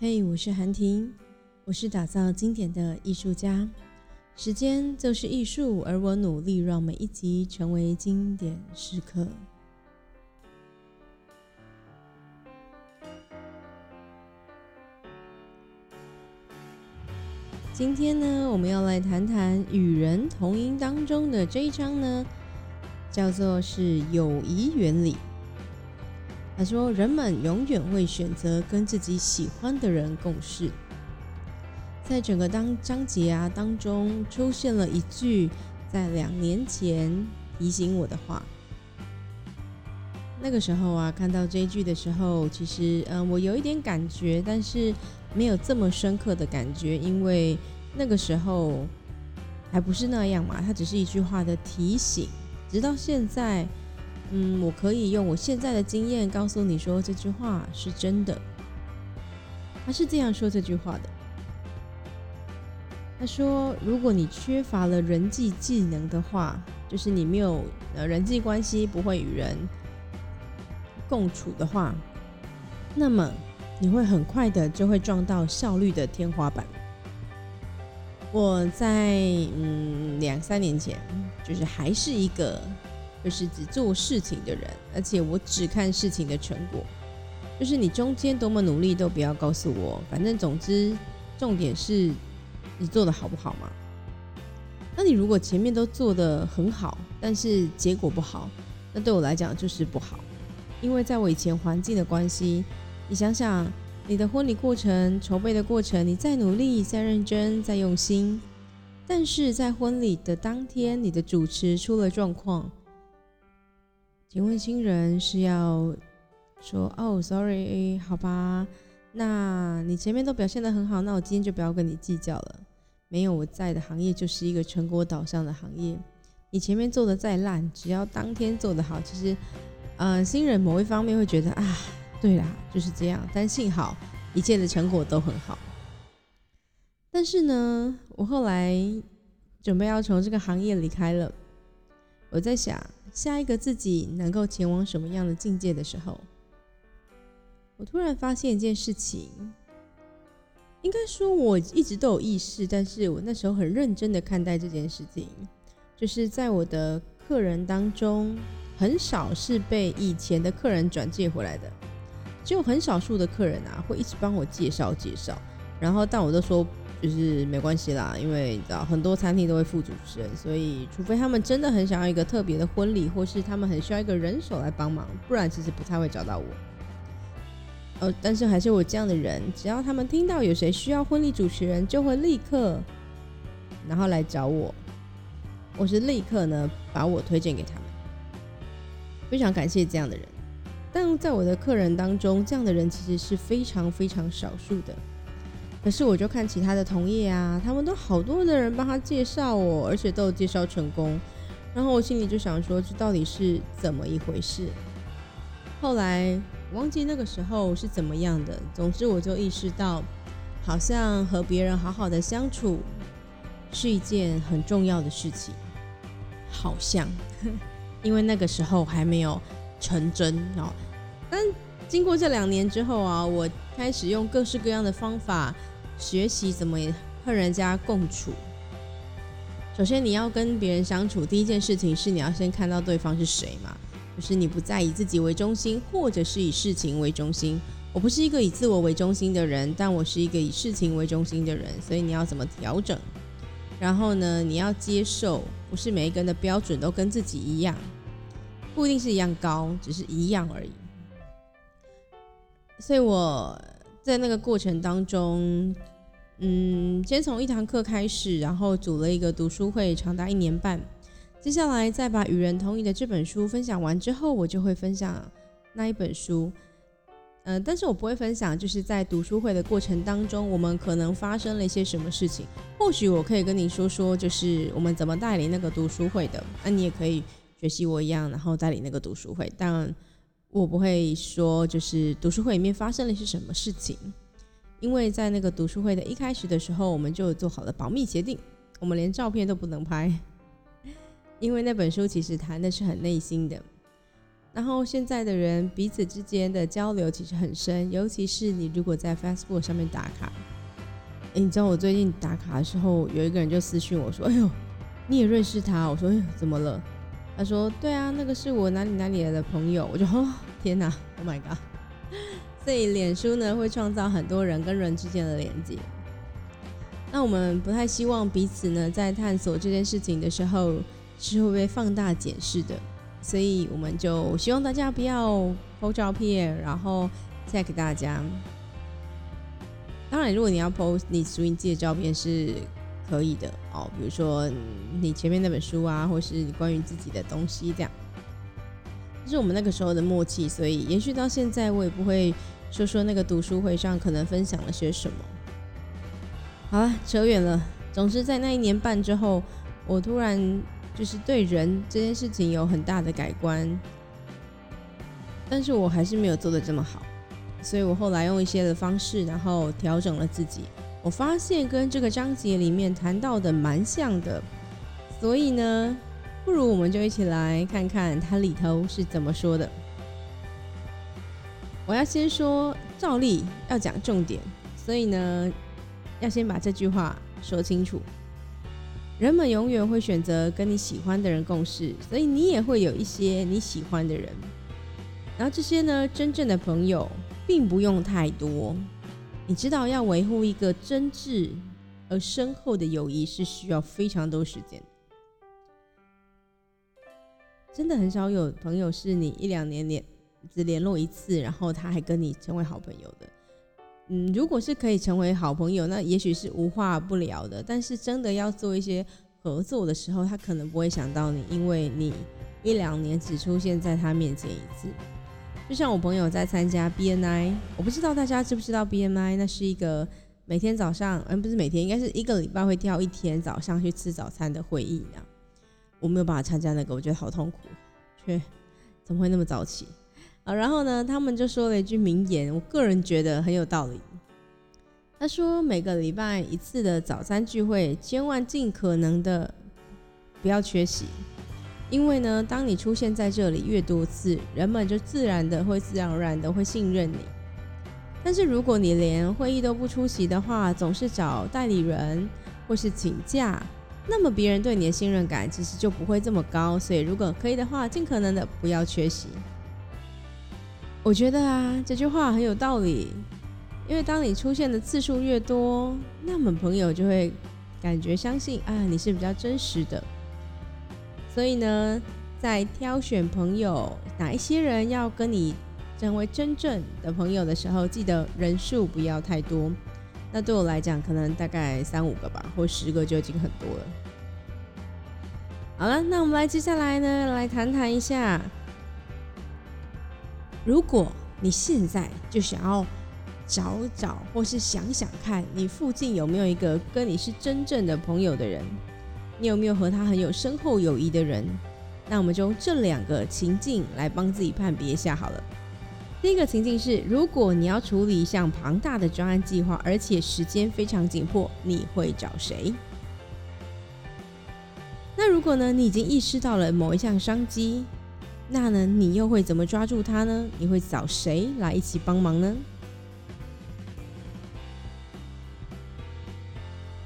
嘿，我是韩婷，我是打造经典的艺术家。时间就是艺术，而我努力让每一集成为经典时刻。今天呢，我们要来谈谈与人同音当中的这一章呢，叫做是友谊原理。他说：“人们永远会选择跟自己喜欢的人共事。”在整个当章节啊当中，出现了一句在两年前提醒我的话。那个时候啊，看到这一句的时候，其实嗯，我有一点感觉，但是没有这么深刻的感觉，因为那个时候还不是那样嘛。它只是一句话的提醒，直到现在。嗯，我可以用我现在的经验告诉你说这句话是真的。他是这样说这句话的。他说：“如果你缺乏了人际技能的话，就是你没有呃人际关系，不会与人共处的话，那么你会很快的就会撞到效率的天花板。”我在嗯两三年前，就是还是一个。就是只做事情的人，而且我只看事情的成果。就是你中间多么努力都不要告诉我，反正总之重点是你做的好不好嘛？那你如果前面都做的很好，但是结果不好，那对我来讲就是不好。因为在我以前环境的关系，你想想你的婚礼过程、筹备的过程，你再努力、再认真、再用心，但是在婚礼的当天，你的主持出了状况。请问新人是要说哦，sorry，好吧，那你前面都表现得很好，那我今天就不要跟你计较了。没有我在的行业就是一个成果导向的行业，你前面做的再烂，只要当天做得好，其实，呃，新人某一方面会觉得啊，对啦，就是这样。但幸好一切的成果都很好。但是呢，我后来准备要从这个行业离开了，我在想。下一个自己能够前往什么样的境界的时候，我突然发现一件事情。应该说我一直都有意识，但是我那时候很认真的看待这件事情，就是在我的客人当中，很少是被以前的客人转介回来的，只有很少数的客人啊会一直帮我介绍介绍，然后但我都说。就是没关系啦，因为你知道很多餐厅都会付主持人，所以除非他们真的很想要一个特别的婚礼，或是他们很需要一个人手来帮忙，不然其实不太会找到我。呃，但是还是我这样的人，只要他们听到有谁需要婚礼主持人，就会立刻然后来找我，我是立刻呢把我推荐给他们。非常感谢这样的人，但在我的客人当中，这样的人其实是非常非常少数的。可是我就看其他的同业啊，他们都好多的人帮他介绍我，而且都有介绍成功。然后我心里就想说，这到底是怎么一回事？后来忘记那个时候是怎么样的。总之，我就意识到，好像和别人好好的相处是一件很重要的事情。好像，因为那个时候还没有成真哦。但经过这两年之后啊，我开始用各式各样的方法学习怎么和人家共处。首先，你要跟别人相处，第一件事情是你要先看到对方是谁嘛，就是你不再以自己为中心，或者是以事情为中心。我不是一个以自我为中心的人，但我是一个以事情为中心的人，所以你要怎么调整？然后呢，你要接受，不是每一个人的标准都跟自己一样，不一定是一样高，只是一样而已。所以我在那个过程当中，嗯，先从一堂课开始，然后组了一个读书会，长达一年半。接下来再把《与人同意》的这本书分享完之后，我就会分享那一本书。嗯，但是我不会分享，就是在读书会的过程当中，我们可能发生了一些什么事情。或许我可以跟你说说，就是我们怎么带领那个读书会的。那你也可以学习我一样，然后带领那个读书会。但我不会说，就是读书会里面发生了些什么事情，因为在那个读书会的一开始的时候，我们就做好了保密协定，我们连照片都不能拍，因为那本书其实谈的是很内心的。然后现在的人彼此之间的交流其实很深，尤其是你如果在 Facebook 上面打卡，诶，你知道我最近打卡的时候，有一个人就私讯我说：“哎呦，你也认识他？”我说：“哎，怎么了？”他说：“对啊，那个是我哪里哪里来的朋友。”我就哦，天哪，Oh my god！所以脸书呢会创造很多人跟人之间的连接。那我们不太希望彼此呢在探索这件事情的时候是会被放大检视的。所以我们就希望大家不要剖照片，然后 tag 大家。当然，如果你要 post 你属于你自己的照片是可以的哦，比如说你前面那本书啊，或是关于自己的东西这样。这是我们那个时候的默契，所以延续到现在，我也不会说说那个读书会上可能分享了些什么。好了，扯远了。总之，在那一年半之后，我突然。就是对人这件事情有很大的改观，但是我还是没有做的这么好，所以我后来用一些的方式，然后调整了自己。我发现跟这个章节里面谈到的蛮像的，所以呢，不如我们就一起来看看它里头是怎么说的。我要先说，照例要讲重点，所以呢，要先把这句话说清楚。人们永远会选择跟你喜欢的人共事，所以你也会有一些你喜欢的人。然后这些呢，真正的朋友并不用太多。你知道，要维护一个真挚而深厚的友谊是需要非常多时间。真的很少有朋友是你一两年联只联络一次，然后他还跟你成为好朋友的。嗯，如果是可以成为好朋友，那也许是无话不聊的。但是真的要做一些合作的时候，他可能不会想到你，因为你一两年只出现在他面前一次。就像我朋友在参加 BNI，我不知道大家知不知道 BNI，那是一个每天早上，嗯，不是每天，应该是一个礼拜会挑一天早上去吃早餐的会议呢。我没有办法参加那个，我觉得好痛苦，却怎么会那么早起？啊，然后呢，他们就说了一句名言，我个人觉得很有道理。他说，每个礼拜一次的早餐聚会，千万尽可能的不要缺席，因为呢，当你出现在这里越多次，人们就自然的会自然而然的会信任你。但是如果你连会议都不出席的话，总是找代理人或是请假，那么别人对你的信任感其实就不会这么高。所以，如果可以的话，尽可能的不要缺席。我觉得啊，这句话很有道理，因为当你出现的次数越多，那么朋友就会感觉相信啊，你是比较真实的。所以呢，在挑选朋友，哪一些人要跟你成为真正的朋友的时候，记得人数不要太多。那对我来讲，可能大概三五个吧，或十个就已经很多了。好了，那我们来接下来呢，来谈谈一下。如果你现在就想要找找，或是想想看你附近有没有一个跟你是真正的朋友的人，你有没有和他很有深厚友谊的人？那我们就用这两个情境来帮自己判别一下好了。第一个情境是，如果你要处理一项庞大的专案计划，而且时间非常紧迫，你会找谁？那如果呢，你已经意识到了某一项商机？那呢，你又会怎么抓住他呢？你会找谁来一起帮忙呢？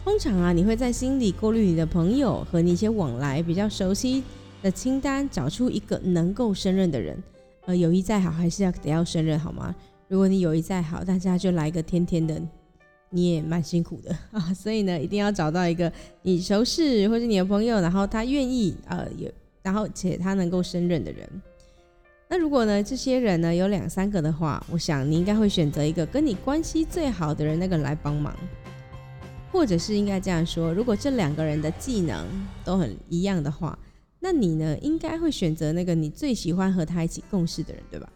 通常啊，你会在心里过滤你的朋友和你一些往来比较熟悉的清单，找出一个能够胜任的人。呃，友谊再好，还是要得要胜任，好吗？如果你友谊再好，大家就来个天天的，你也蛮辛苦的 啊。所以呢，一定要找到一个你熟识或者你的朋友，然后他愿意呃有。然后且他能够胜任的人，那如果呢这些人呢有两三个的话，我想你应该会选择一个跟你关系最好的人那个来帮忙，或者是应该这样说，如果这两个人的技能都很一样的话，那你呢应该会选择那个你最喜欢和他一起共事的人，对吧？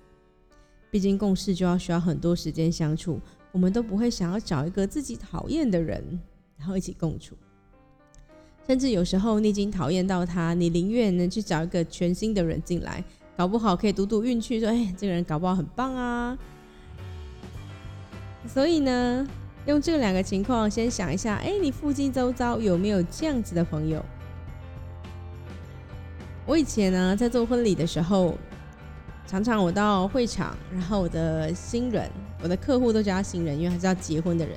毕竟共事就要需要很多时间相处，我们都不会想要找一个自己讨厌的人然后一起共处。甚至有时候你已经讨厌到他，你宁愿呢去找一个全新的人进来，搞不好可以赌赌运气，说哎，这个人搞不好很棒啊。所以呢，用这两个情况先想一下，哎，你附近周遭有没有这样子的朋友？我以前呢在做婚礼的时候，常常我到会场，然后我的新人，我的客户都叫他新人，因为他是要结婚的人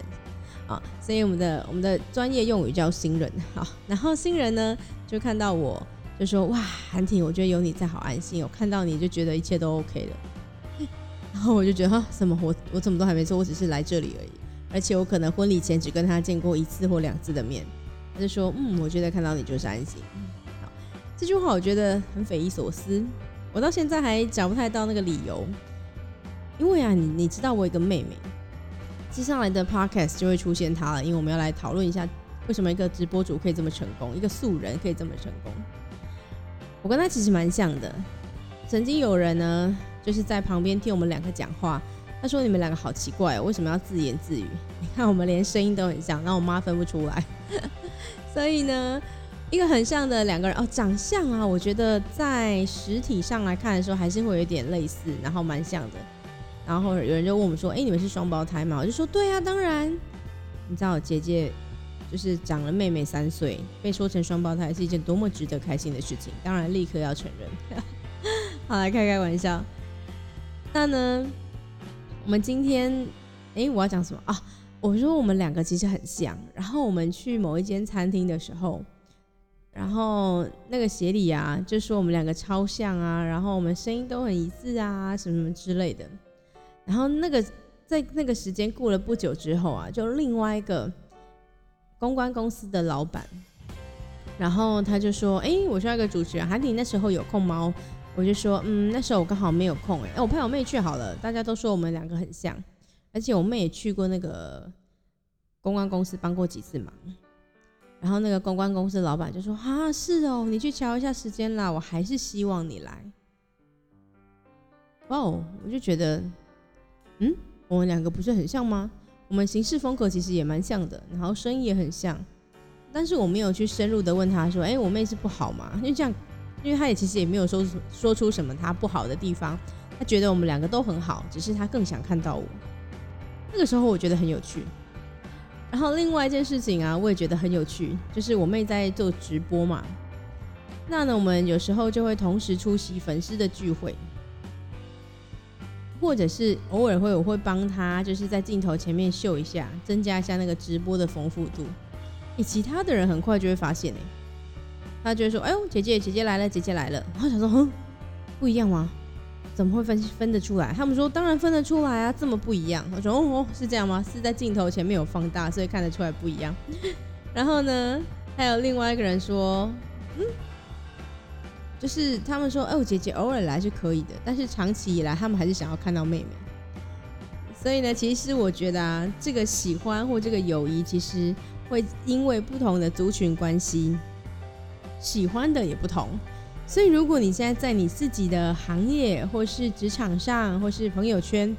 啊，所以我们的我们的专业用语叫新人。好，然后新人呢就看到我就说：“哇，韩婷，我觉得有你在好安心，我看到你就觉得一切都 OK 了。”然后我就觉得哈，什么我我怎么都还没做，我只是来这里而已，而且我可能婚礼前只跟他见过一次或两次的面。他就说：“嗯，我觉得看到你就是安心。”好，这句话我觉得很匪夷所思。我到现在还找不太到那个理由，因为啊，你你知道我有个妹妹，接下来的 podcast 就会出现她了，因为我们要来讨论一下为什么一个直播主可以这么成功，一个素人可以这么成功。我跟她其实蛮像的，曾经有人呢就是在旁边听我们两个讲话，他说你们两个好奇怪，为什么要自言自语？你看我们连声音都很像，然后我妈分不出来，所以呢。一个很像的两个人哦，长相啊，我觉得在实体上来看的时候，还是会有点类似，然后蛮像的。然后有人就问我们说：“哎，你们是双胞胎吗？”我就说：“对啊，当然。”你知道姐姐就是长了妹妹三岁，被说成双胞胎是一件多么值得开心的事情，当然立刻要承认。好，来开开玩笑。那呢，我们今天，哎，我要讲什么啊？我说我们两个其实很像。然后我们去某一间餐厅的时候。然后那个协理啊，就说我们两个超像啊，然后我们声音都很一致啊，什么什么之类的。然后那个在那个时间过了不久之后啊，就另外一个公关公司的老板，然后他就说：“哎，我需要一个主持人，韩婷那时候有空吗？”我就说：“嗯，那时候我刚好没有空。”哎，我陪我妹去好了。大家都说我们两个很像，而且我妹也去过那个公关公司帮过几次忙。然后那个公关公司老板就说：“啊，是哦，你去瞧一下时间啦，我还是希望你来。”哦，我就觉得，嗯，我们两个不是很像吗？我们行事风格其实也蛮像的，然后声音也很像，但是我没有去深入的问他说：“哎，我妹是不好吗？”因为这样，因为他也其实也没有说说出什么他不好的地方，他觉得我们两个都很好，只是他更想看到我。那个时候我觉得很有趣。然后另外一件事情啊，我也觉得很有趣，就是我妹在做直播嘛。那呢，我们有时候就会同时出席粉丝的聚会，或者是偶尔会我会帮她，就是在镜头前面秀一下，增加一下那个直播的丰富度。诶，其他的人很快就会发现哎，他就会说：“哎呦，姐姐姐姐来了，姐姐来了。”然后想说：“哼，不一样吗？”怎么会分分得出来？他们说当然分得出来啊，这么不一样。我说哦，是这样吗？是在镜头前面有放大，所以看得出来不一样。然后呢，还有另外一个人说，嗯，就是他们说，哦，姐姐偶尔来是可以的，但是长期以来他们还是想要看到妹妹。所以呢，其实我觉得啊，这个喜欢或这个友谊，其实会因为不同的族群关系，喜欢的也不同。所以，如果你现在在你自己的行业，或是职场上，或是朋友圈，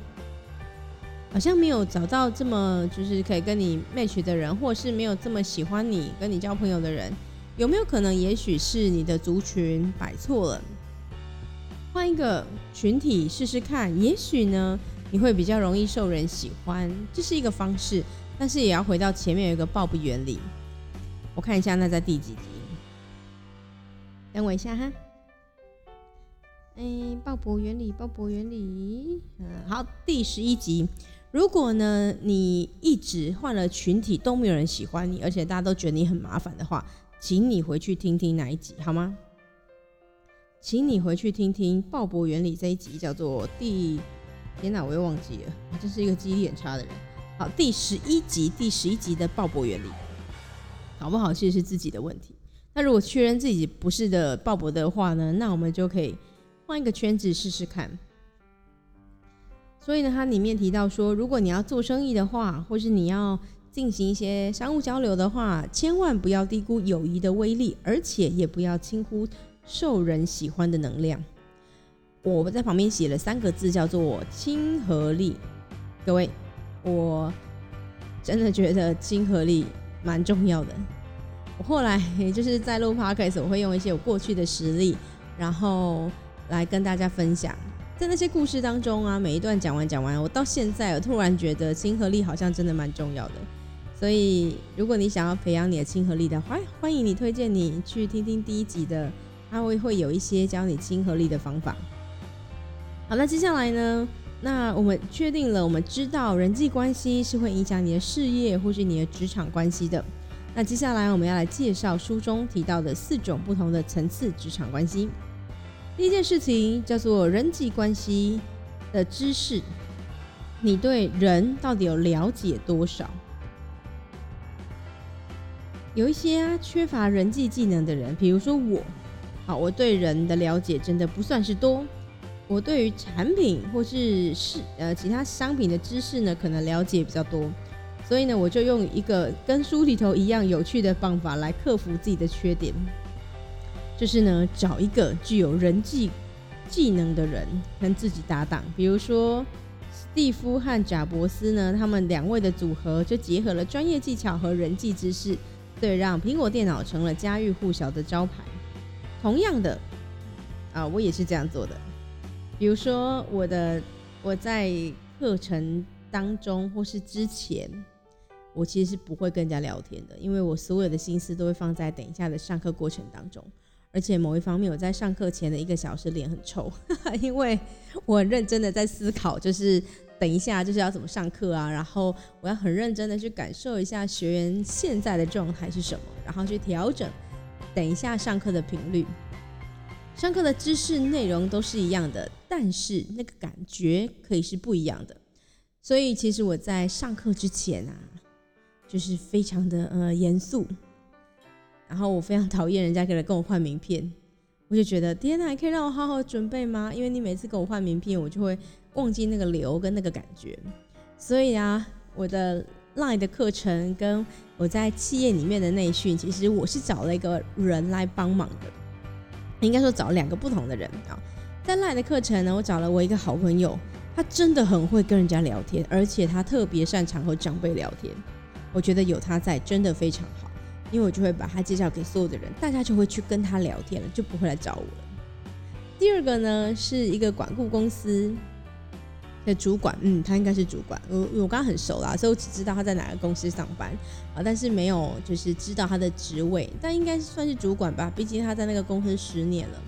好像没有找到这么就是可以跟你 match 的人，或是没有这么喜欢你、跟你交朋友的人，有没有可能，也许是你的族群摆错了，换一个群体试试看，也许呢，你会比较容易受人喜欢，这是一个方式。但是也要回到前面有一个鲍勃原理，我看一下那在第几集。等我一下哈，哎，鲍勃原理，鲍勃原理，嗯，好，第十一集。如果呢，你一直换了群体都没有人喜欢你，而且大家都觉得你很麻烦的话，请你回去听听哪一集好吗？请你回去听听鲍勃原理这一集，叫做第……天哪，我又忘记了，我真是一个记忆力很差的人。好，第十一集，第十一集的鲍勃原理，搞不好其实是自己的问题。那如果确认自己不是的鲍勃的话呢？那我们就可以换一个圈子试试看。所以呢，它里面提到说，如果你要做生意的话，或是你要进行一些商务交流的话，千万不要低估友谊的威力，而且也不要轻忽受人喜欢的能量。我在旁边写了三个字，叫做亲和力。各位，我真的觉得亲和力蛮重要的。后来也 就是在录 podcast，我会用一些我过去的实例，然后来跟大家分享。在那些故事当中啊，每一段讲完讲完，我到现在我突然觉得亲和力好像真的蛮重要的。所以如果你想要培养你的亲和力的话，欢迎你推荐你去听听第一集的，他会会有一些教你亲和力的方法。好，那接下来呢？那我们确定了，我们知道人际关系是会影响你的事业或是你的职场关系的。那接下来我们要来介绍书中提到的四种不同的层次职场关系。第一件事情叫做人际关系的知识，你对人到底有了解多少？有一些缺乏人际技能的人，比如说我，好，我对人的了解真的不算是多。我对于产品或是是呃其他商品的知识呢，可能了解比较多，所以呢，我就用一个跟书里头一样有趣的方法来克服自己的缺点，就是呢，找一个具有人际技能的人跟自己搭档。比如说，史蒂夫和贾伯斯呢，他们两位的组合就结合了专业技巧和人际知识，对，让苹果电脑成了家喻户晓的招牌。同样的，啊，我也是这样做的。比如说，我的我在课程当中或是之前，我其实是不会跟人家聊天的，因为我所有的心思都会放在等一下的上课过程当中。而且某一方面，我在上课前的一个小时脸很臭，因为我很认真的在思考，就是等一下就是要怎么上课啊，然后我要很认真的去感受一下学员现在的状态是什么，然后去调整等一下上课的频率。上课的知识内容都是一样的，但是那个感觉可以是不一样的。所以其实我在上课之前啊，就是非常的呃严肃，然后我非常讨厌人家给来跟我换名片，我就觉得天哪，可以让我好好准备吗？因为你每次跟我换名片，我就会忘记那个流跟那个感觉。所以啊，我的 Lie 的课程跟我在企业里面的内训，其实我是找了一个人来帮忙的。应该说找两个不同的人啊，在赖的课程呢，我找了我一个好朋友，他真的很会跟人家聊天，而且他特别擅长和长辈聊天。我觉得有他在真的非常好，因为我就会把他介绍给所有的人，大家就会去跟他聊天了，就不会来找我了。第二个呢，是一个管顾公司。的主管，嗯，他应该是主管。我我刚刚很熟啦，所以我只知道他在哪个公司上班啊，但是没有就是知道他的职位，但应该算是主管吧，毕竟他在那个公司十年了。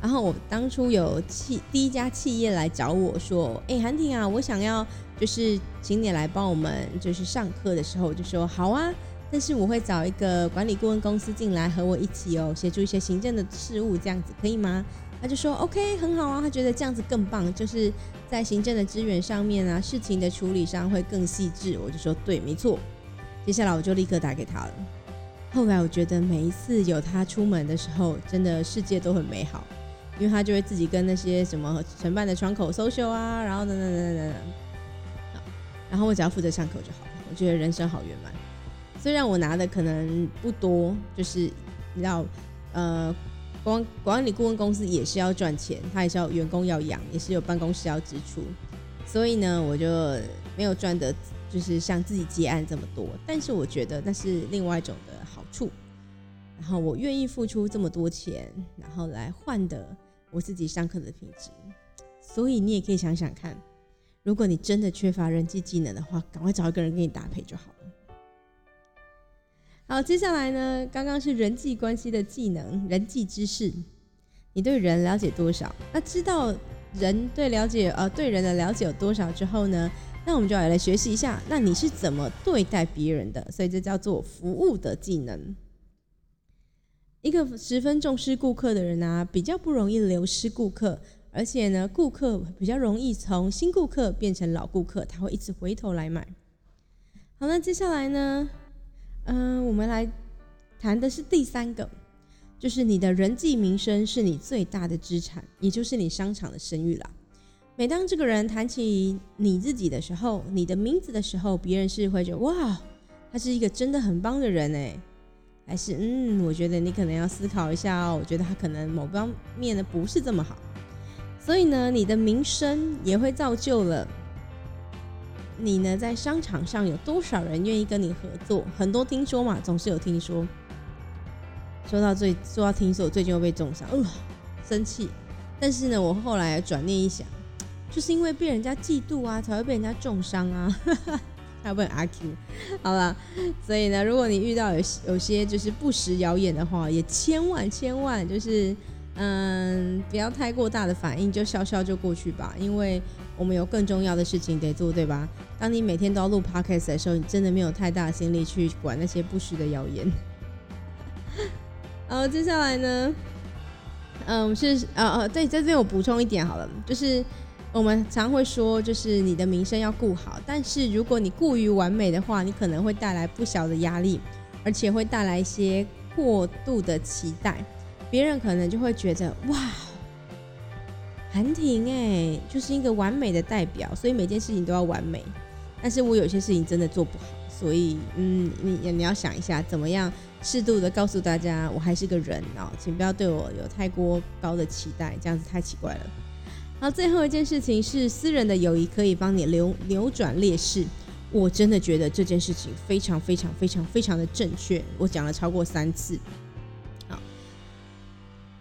然后我当初有企第一家企业来找我说，哎，韩婷啊，我想要就是请你来帮我们就是上课的时候，我就说好啊，但是我会找一个管理顾问公司进来和我一起哦，协助一些行政的事务，这样子可以吗？他就说 OK 很好啊，他觉得这样子更棒，就是在行政的资源上面啊，事情的处理上会更细致。我就说对，没错。接下来我就立刻打给他了。后来我觉得每一次有他出门的时候，真的世界都很美好，因为他就会自己跟那些什么承办的窗口 social 啊，然后等等等等等，然后我只要负责上课就好了。我觉得人生好圆满。虽然我拿的可能不多，就是你知道，呃。管管理顾问公司也是要赚钱，他也是要员工要养，也是有办公室要支出，所以呢，我就没有赚的，就是像自己接案这么多。但是我觉得那是另外一种的好处。然后我愿意付出这么多钱，然后来换的我自己上课的品质。所以你也可以想想看，如果你真的缺乏人际技能的话，赶快找一个人跟你搭配就好了。好，接下来呢？刚刚是人际关系的技能、人际知识，你对人了解多少？那知道人对了解呃对人的了解有多少之后呢？那我们就要来学习一下，那你是怎么对待别人的？所以这叫做服务的技能。一个十分重视顾客的人啊，比较不容易流失顾客，而且呢，顾客比较容易从新顾客变成老顾客，他会一直回头来买。好那接下来呢？嗯，我们来谈的是第三个，就是你的人际名声是你最大的资产，也就是你商场的声誉啦。每当这个人谈起你自己的时候，你的名字的时候，别人是会觉得哇，他是一个真的很棒的人哎，还是嗯，我觉得你可能要思考一下哦，我觉得他可能某方面呢不是这么好，所以呢，你的名声也会造就了。你呢，在商场上有多少人愿意跟你合作？很多听说嘛，总是有听说。说到最说到听说，我最近又被重伤，呃，生气。但是呢，我后来转念一想，就是因为被人家嫉妒啊，才会被人家重伤啊。要问阿 Q，好了。所以呢，如果你遇到有有些就是不实谣言的话，也千万千万就是嗯，不要太过大的反应，就笑笑就过去吧，因为我们有更重要的事情得做，对吧？当你每天都要录 podcast 的时候，你真的没有太大的心力去管那些不实的谣言。好，接下来呢？嗯，是呃呃，对，在这边我补充一点好了，就是我们常会说，就是你的名声要顾好，但是如果你过于完美的话，你可能会带来不小的压力，而且会带来一些过度的期待，别人可能就会觉得哇，韩婷哎，就是一个完美的代表，所以每件事情都要完美，但是我有些事情真的做不好，所以嗯，你你要想一下怎么样。适度的告诉大家，我还是个人哦，请不要对我有太过高的期待，这样子太奇怪了。好，最后一件事情是私人的友谊可以帮你扭扭转劣势，我真的觉得这件事情非常非常非常非常的正确，我讲了超过三次。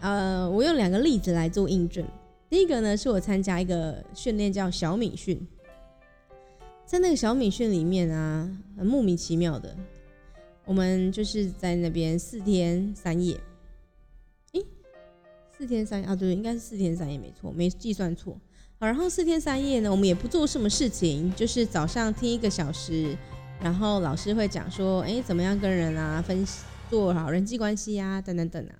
呃，我用两个例子来做印证。第一个呢，是我参加一个训练叫小敏训，在那个小敏训里面啊，很莫名其妙的。我们就是在那边四天三夜，诶，四天三夜啊，对，应该是四天三夜，没错，没计算错。好，然后四天三夜呢，我们也不做什么事情，就是早上听一个小时，然后老师会讲说，哎，怎么样跟人啊分做好人际关系啊，等等等啊，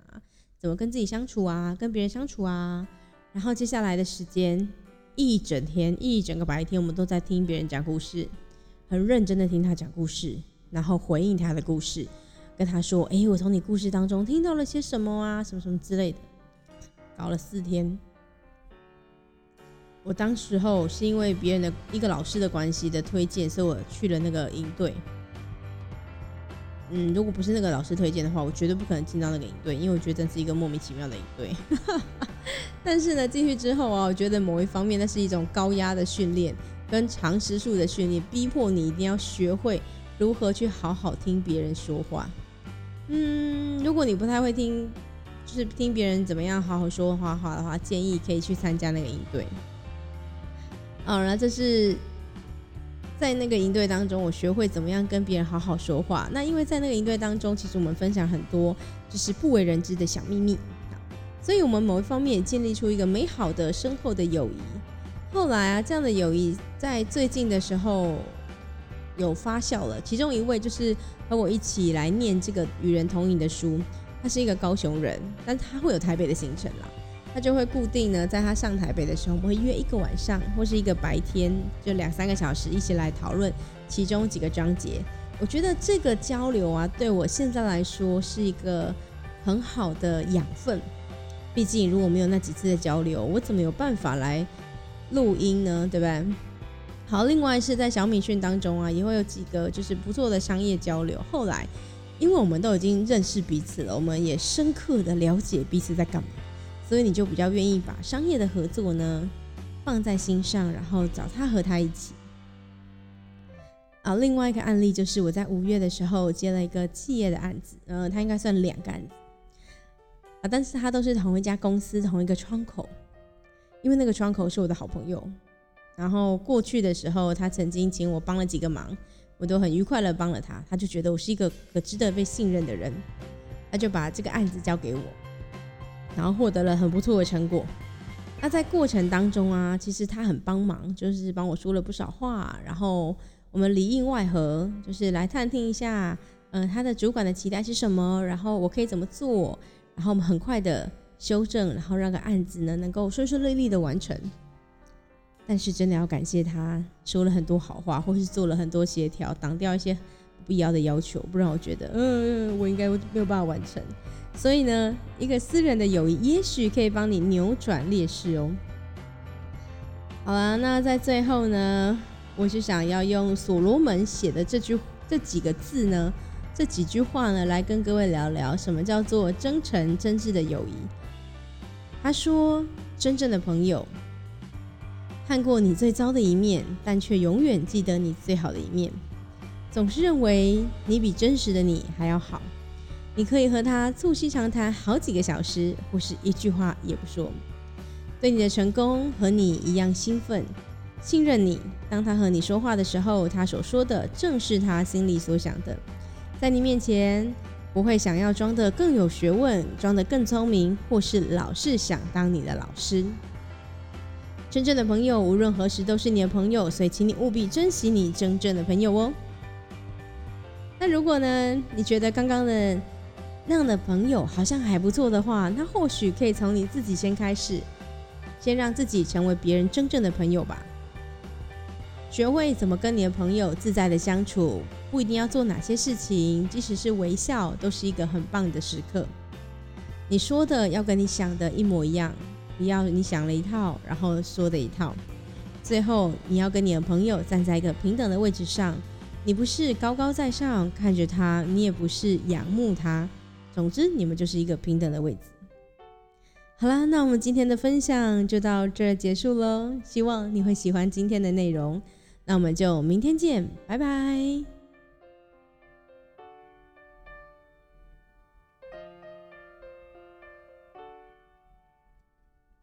怎么跟自己相处啊，跟别人相处啊。然后接下来的时间，一整天一整个白天，我们都在听别人讲故事，很认真的听他讲故事。然后回应他的故事，跟他说：“哎，我从你故事当中听到了些什么啊？什么什么之类的。”搞了四天，我当时候是因为别人的一个老师的关系的推荐，所以我去了那个营队。嗯，如果不是那个老师推荐的话，我绝对不可能进到那个营队，因为我觉得这是一个莫名其妙的营队。但是呢，进去之后啊，我觉得某一方面那是一种高压的训练，跟长时数的训练，逼迫你一定要学会。如何去好好听别人说话？嗯，如果你不太会听，就是听别人怎么样好好说话话的话，建议可以去参加那个营队。好了，这是在那个营队当中，我学会怎么样跟别人好好说话。那因为在那个营队当中，其实我们分享很多就是不为人知的小秘密，所以我们某一方面也建立出一个美好的深厚的友谊。后来啊，这样的友谊在最近的时候。有发酵了，其中一位就是和我一起来念这个与人同饮的书，他是一个高雄人，但他会有台北的行程啦，他就会固定呢，在他上台北的时候，我们会约一个晚上或是一个白天，就两三个小时一起来讨论其中几个章节。我觉得这个交流啊，对我现在来说是一个很好的养分。毕竟如果没有那几次的交流，我怎么有办法来录音呢？对不对？好，另外是在小米讯当中啊，也会有几个就是不错的商业交流。后来，因为我们都已经认识彼此了，我们也深刻的了解彼此在干嘛，所以你就比较愿意把商业的合作呢放在心上，然后找他和他一起。啊，另外一个案例就是我在五月的时候接了一个企业的案子，嗯，他应该算两个案子啊，但是他都是同一家公司同一个窗口，因为那个窗口是我的好朋友。然后过去的时候，他曾经请我帮了几个忙，我都很愉快的帮了他，他就觉得我是一个可值得被信任的人，他就把这个案子交给我，然后获得了很不错的成果。那在过程当中啊，其实他很帮忙，就是帮我说了不少话，然后我们里应外合，就是来探听一下，嗯，他的主管的期待是什么，然后我可以怎么做，然后我们很快的修正，然后让个案子呢能够顺顺利利的完成。但是真的要感谢他说了很多好话，或是做了很多协调，挡掉一些不必要的要求，不然我觉得，嗯，我应该没有办法完成。所以呢，一个私人的友谊，也许可以帮你扭转劣势哦。好了，那在最后呢，我是想要用所罗门写的这句这几个字呢，这几句话呢，来跟各位聊聊什么叫做真诚真挚的友谊。他说，真正的朋友。看过你最糟的一面，但却永远记得你最好的一面。总是认为你比真实的你还要好。你可以和他促膝长谈好几个小时，或是一句话也不说。对你的成功和你一样兴奋，信任你。当他和你说话的时候，他所说的正是他心里所想的。在你面前，不会想要装得更有学问、装得更聪明，或是老是想当你的老师。真正的朋友无论何时都是你的朋友，所以请你务必珍惜你真正的朋友哦。那如果呢，你觉得刚刚的那样的朋友好像还不错的话，那或许可以从你自己先开始，先让自己成为别人真正的朋友吧。学会怎么跟你的朋友自在的相处，不一定要做哪些事情，即使是微笑，都是一个很棒的时刻。你说的要跟你想的一模一样，不要你想了一套，然后说的一套。最后，你要跟你的朋友站在一个平等的位置上，你不是高高在上看着他，你也不是仰慕他。总之，你们就是一个平等的位置。好啦，那我们今天的分享就到这结束喽。希望你会喜欢今天的内容。那我们就明天见，拜拜。